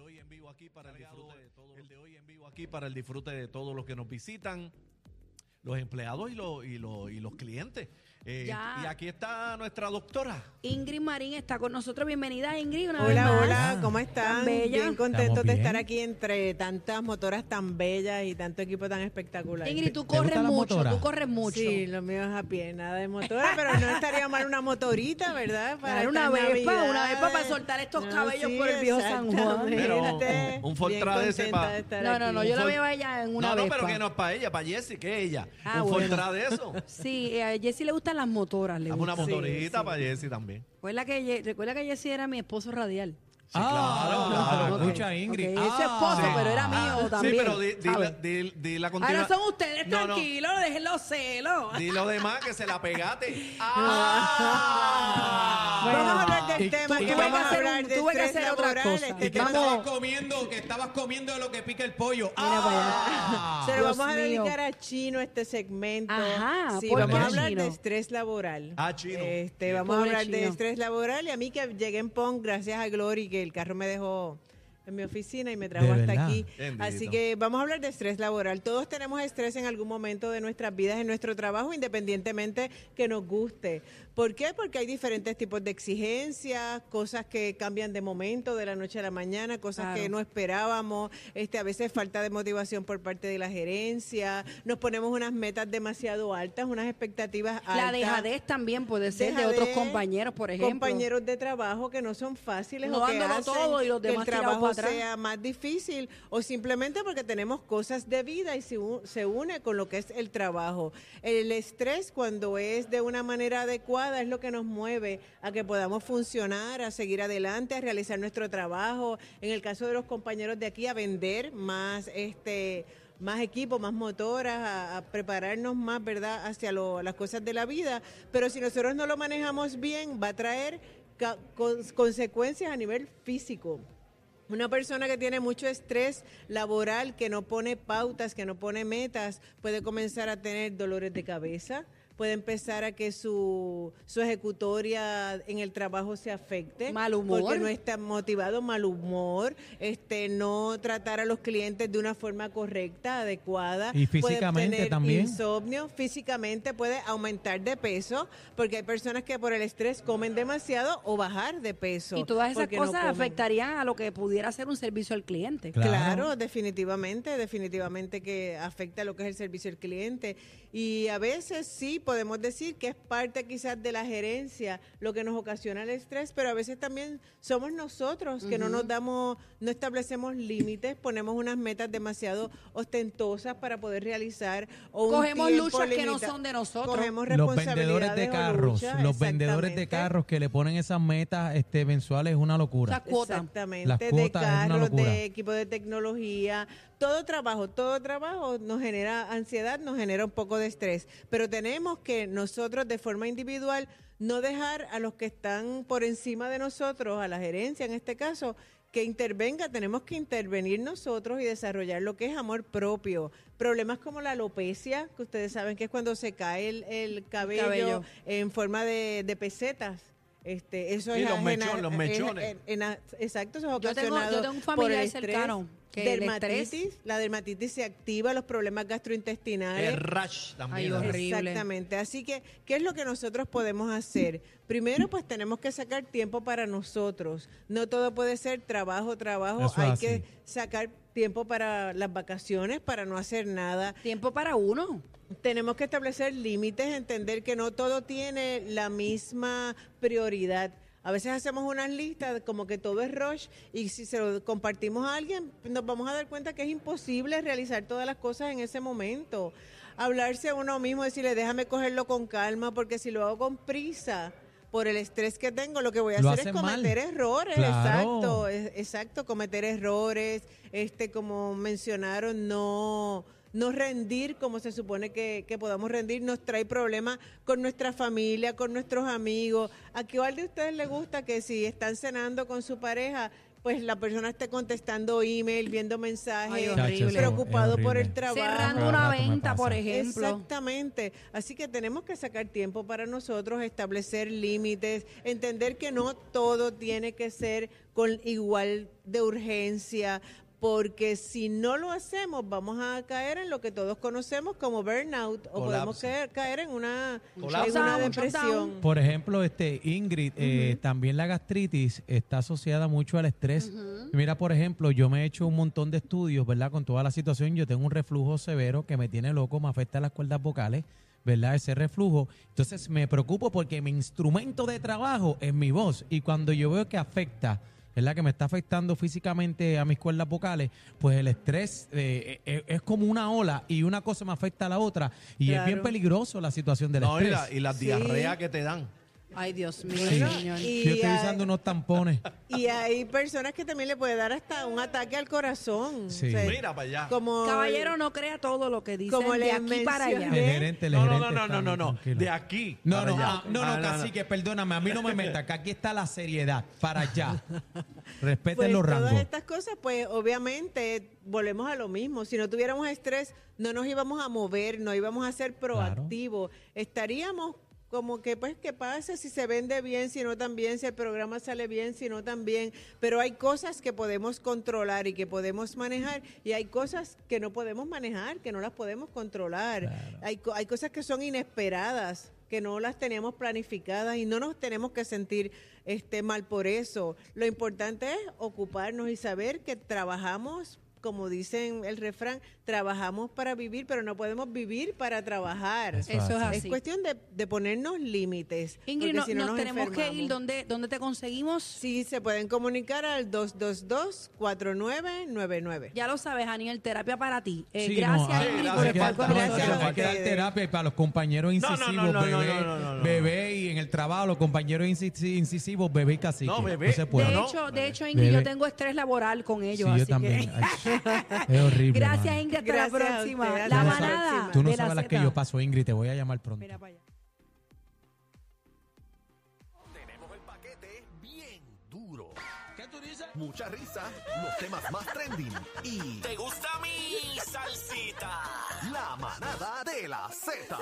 de hoy en vivo aquí para el disfrute de el de hoy en vivo aquí para el disfrute de todos los que nos visitan los empleados y los y los, y los clientes Eh, Ya. y aquí está nuestra doctora Ingrid Marín está con nosotros. Bienvenida, Ingrid. Una Hola, vez más. hola, ¿cómo están? Tan bella. Bien contentos de estar aquí entre tantas motoras tan bellas y tanto equipo tan espectacular. Ingrid, tú ¿Te corres mucho, tú corres mucho. Sí, lo mío es a pie, nada de motora, pero no estaría mal una motorita, ¿verdad? Dar una vespa, una vespa para soltar estos cabellos por el viejo San Juan. Pero un- un Fortra Bien de ese contenta pa- de estar No, no, no, yo la veo a ella en una no no vespa. pero que no es para ella para Jessie que es ella Ah, un bueno. Fortra de eso Sí, eh, a Jessie le gustan las motoras. Le dame una motorita sí. para Jessie también Recuerda que, Ye- recuerda que Jessie era mi esposo radial. Sí, claro, Ah, claro. escucha Ingrid. Ok, es su esposo, Ah. pero era mío Ah, también. sí pero di, la- di- di la Ahora son ustedes No, no, tranquilos, dejen los celos. di lo demás que se la pegate ah. Vamos a hablar del tema que tuve vamos que hablar un- de tuve que estrés hacer otra cosa. este ¿Y qué tema- estabas comiendo? Que estabas comiendo lo que pica el pollo. Ah. Se lo vamos a mío. dedicar a Chino este segmento. Ajá, sí, ¿por vamos qué a hablar Chino? de estrés laboral. Ah, Chino. Este, vamos a hablar de estrés laboral y a mí que llegué en PON gracias a Glory que el carro me dejó en mi oficina y me trajo ¿De hasta verdad? aquí. Bendito. Así que vamos a hablar de estrés laboral. Todos tenemos estrés en algún momento de nuestras vidas, en nuestro trabajo, independientemente que nos guste. ¿Por qué? Porque hay diferentes tipos de exigencias, cosas que cambian de momento, de la noche a la mañana, cosas Claro. que no esperábamos, este, a veces falta de motivación por parte de la gerencia, nos ponemos unas metas demasiado altas, unas expectativas altas. La dejadez también puede ser de otros compañeros, por ejemplo. Compañeros de trabajo que no son fáciles No o que hacen todo y los que demás el trabajo sea más difícil o simplemente porque tenemos cosas de vida y se, se une con lo que es el trabajo. El estrés cuando es de una manera adecuada es lo que nos mueve a que podamos funcionar, a seguir adelante, a realizar nuestro trabajo. En el caso de los compañeros de aquí, a vender más este más equipo, más motoras, a, prepararnos más, ¿verdad?, hacia lo- las cosas de la vida. Pero si nosotros no lo manejamos bien, va a traer consecuencias a nivel físico. Una persona que tiene mucho estrés laboral, que no pone pautas, que no pone metas, puede comenzar a tener dolores de cabeza, puede empezar a que su, su ejecutoria en el trabajo se afecte. Mal humor. Porque no está motivado, mal humor, este, no tratar a los clientes de una forma correcta, adecuada. Y Puede físicamente tener también. insomnio, físicamente puede aumentar de peso, porque hay personas que por el estrés comen demasiado o bajar de peso. Y todas esas no cosas afectarían a lo que pudiera ser un servicio al cliente. Claro. Claro. definitivamente, definitivamente que afecta lo que es el servicio al cliente. Y a veces sí podemos decir que es parte quizás de la gerencia lo que nos ocasiona el estrés, pero a veces también somos nosotros que no nos damos, no establecemos límites, ponemos unas metas demasiado ostentosas para poder realizar o Cogemos luchas que no son de nosotros. Cogemos Los vendedores de carros, los vendedores de carros que le ponen esas metas este, mensuales es una locura. Esas cuotas. Exactamente, Las de cuotas es una carros, locura. de equipo de tecnología, todo trabajo, todo trabajo nos genera ansiedad, nos genera un poco de estrés, pero tenemos que nosotros de forma individual no dejar a los que están por encima de nosotros, a la gerencia en este caso, que intervenga, tenemos que intervenir nosotros y desarrollar lo que es amor propio. Problemas como la alopecia, que ustedes saben que es cuando se cae el, el cabello, cabello. en forma de, de pesetas. Este, eso Sí, es los mechon- los es- mechones. en- en- exacto, eso es Yo tengo, ocasionado yo tengo un por familiar el cercano Que dermatitis, la dermatitis se activa, los problemas gastrointestinales. El rash también. Ay, horrible. Exactamente. Así que, ¿qué es lo que nosotros podemos hacer? Primero, pues tenemos que sacar tiempo para nosotros. No todo puede ser trabajo, trabajo. Eso Hay así. que sacar tiempo para las vacaciones, para no hacer nada. Tiempo para uno. Tenemos que establecer límites, entender que no todo tiene la misma prioridad. A veces hacemos unas listas como que todo es rush y si se lo compartimos a alguien nos vamos a dar cuenta que es imposible realizar todas las cosas en ese momento. Hablarse a uno mismo, decirle déjame cogerlo con calma porque si lo hago con prisa por el estrés que tengo, lo que voy a Lo hacer es mal. cometer errores, Claro. exacto, es- exacto, cometer errores, este como mencionaron, no no rendir como se supone que, que podamos rendir, nos trae problemas con nuestra familia, con nuestros amigos. ¿A qué de ustedes les gusta que si están cenando con su pareja, pues la persona esté contestando email, viendo Ay, mensajes, horrible. preocupado Es por el trabajo? Cerrando una venta, por ejemplo. Exactamente. Así que tenemos que sacar tiempo para nosotros, establecer límites, entender que no todo tiene que ser con igual de urgencia, porque si no lo hacemos vamos a caer en lo que todos conocemos como burnout o podemos caer, caer en una, Colapso. en una depresión. Por ejemplo, este Ingrid, eh, también la gastritis está asociada mucho al estrés. Mira, por ejemplo, yo me he hecho un montón de estudios, ¿verdad? Con toda la situación, yo tengo un reflujo severo que me tiene loco, me afecta las cuerdas vocales, ¿verdad? Ese reflujo. Entonces me preocupo porque mi instrumento de trabajo es mi voz y cuando yo veo que afecta ¿verdad? Que me está afectando físicamente a mis cuerdas vocales, pues el estrés eh, eh, es como una ola y una cosa me afecta a la otra y es bien peligroso la situación del No, y, estrés. la, y las Sí. diarreas que te dan. Ay, Dios mío, Sí. señor. Y Yo estoy hay- usando unos tampones. Y hay personas que también le puede dar hasta un ataque al corazón. Sí. Mira para allá. Como Caballero, no crea todo lo que dicen Como de les aquí para allá. El gerente, el No, no, gerente no, no, está no, no, no. tranquilo. De aquí. No, para no, allá. ah, no, no, cacique, perdóname, a mí no me meta, que aquí está la seriedad, para allá. Respeten Pues los todas rangos. estas cosas, pues obviamente volvemos a lo mismo. Si no tuviéramos estrés, no nos íbamos a mover, no íbamos a ser proactivos. Estaríamos como que, pues, ¿qué pasa si se vende bien, si no tan bien, si el programa sale bien, si no tan bien? Pero hay cosas que podemos controlar y que podemos manejar y hay cosas que no podemos manejar, que no las podemos controlar. Hay, co- hay cosas que son inesperadas que no las teníamos planificadas y no nos tenemos que sentir este mal por eso. Lo importante es ocuparnos y saber que trabajamos, como dicen el refrán, trabajamos para vivir, pero no podemos vivir para trabajar. Eso Eso es así. Es cuestión de, de ponernos límites. Ingrid, no- si no nos, tenemos que ir. enfermamos. ¿Dónde, ¿Dónde te conseguimos? Sí, se pueden comunicar al 222-4999. Ya lo sabes, Aniel, terapia para ti. Eh, Sí, gracias, no, hay- Ingrid, por con no, gracias a hay que dar ustedes. terapia y para los compañeros incisivos, bebé, el trabajo los compañeros incisi- incisivos, bebé y cacique. No, bebé. se puede. De hecho, de bebé. hecho, Ingrid, Bebé. yo tengo estrés laboral con Sí, ellos, yo así también. que... Ay, es horrible. Gracias. Ingrid, hasta Gracias la próxima. La manada. Tú no de la sabes las que yo paso, Ingrid, te voy a llamar pronto. Mira para allá. Tenemos el paquete bien duro. ¿Qué tú dices? Mucha risa, los temas más trending y... ¿Te gusta mi salsita? La manada de la Z.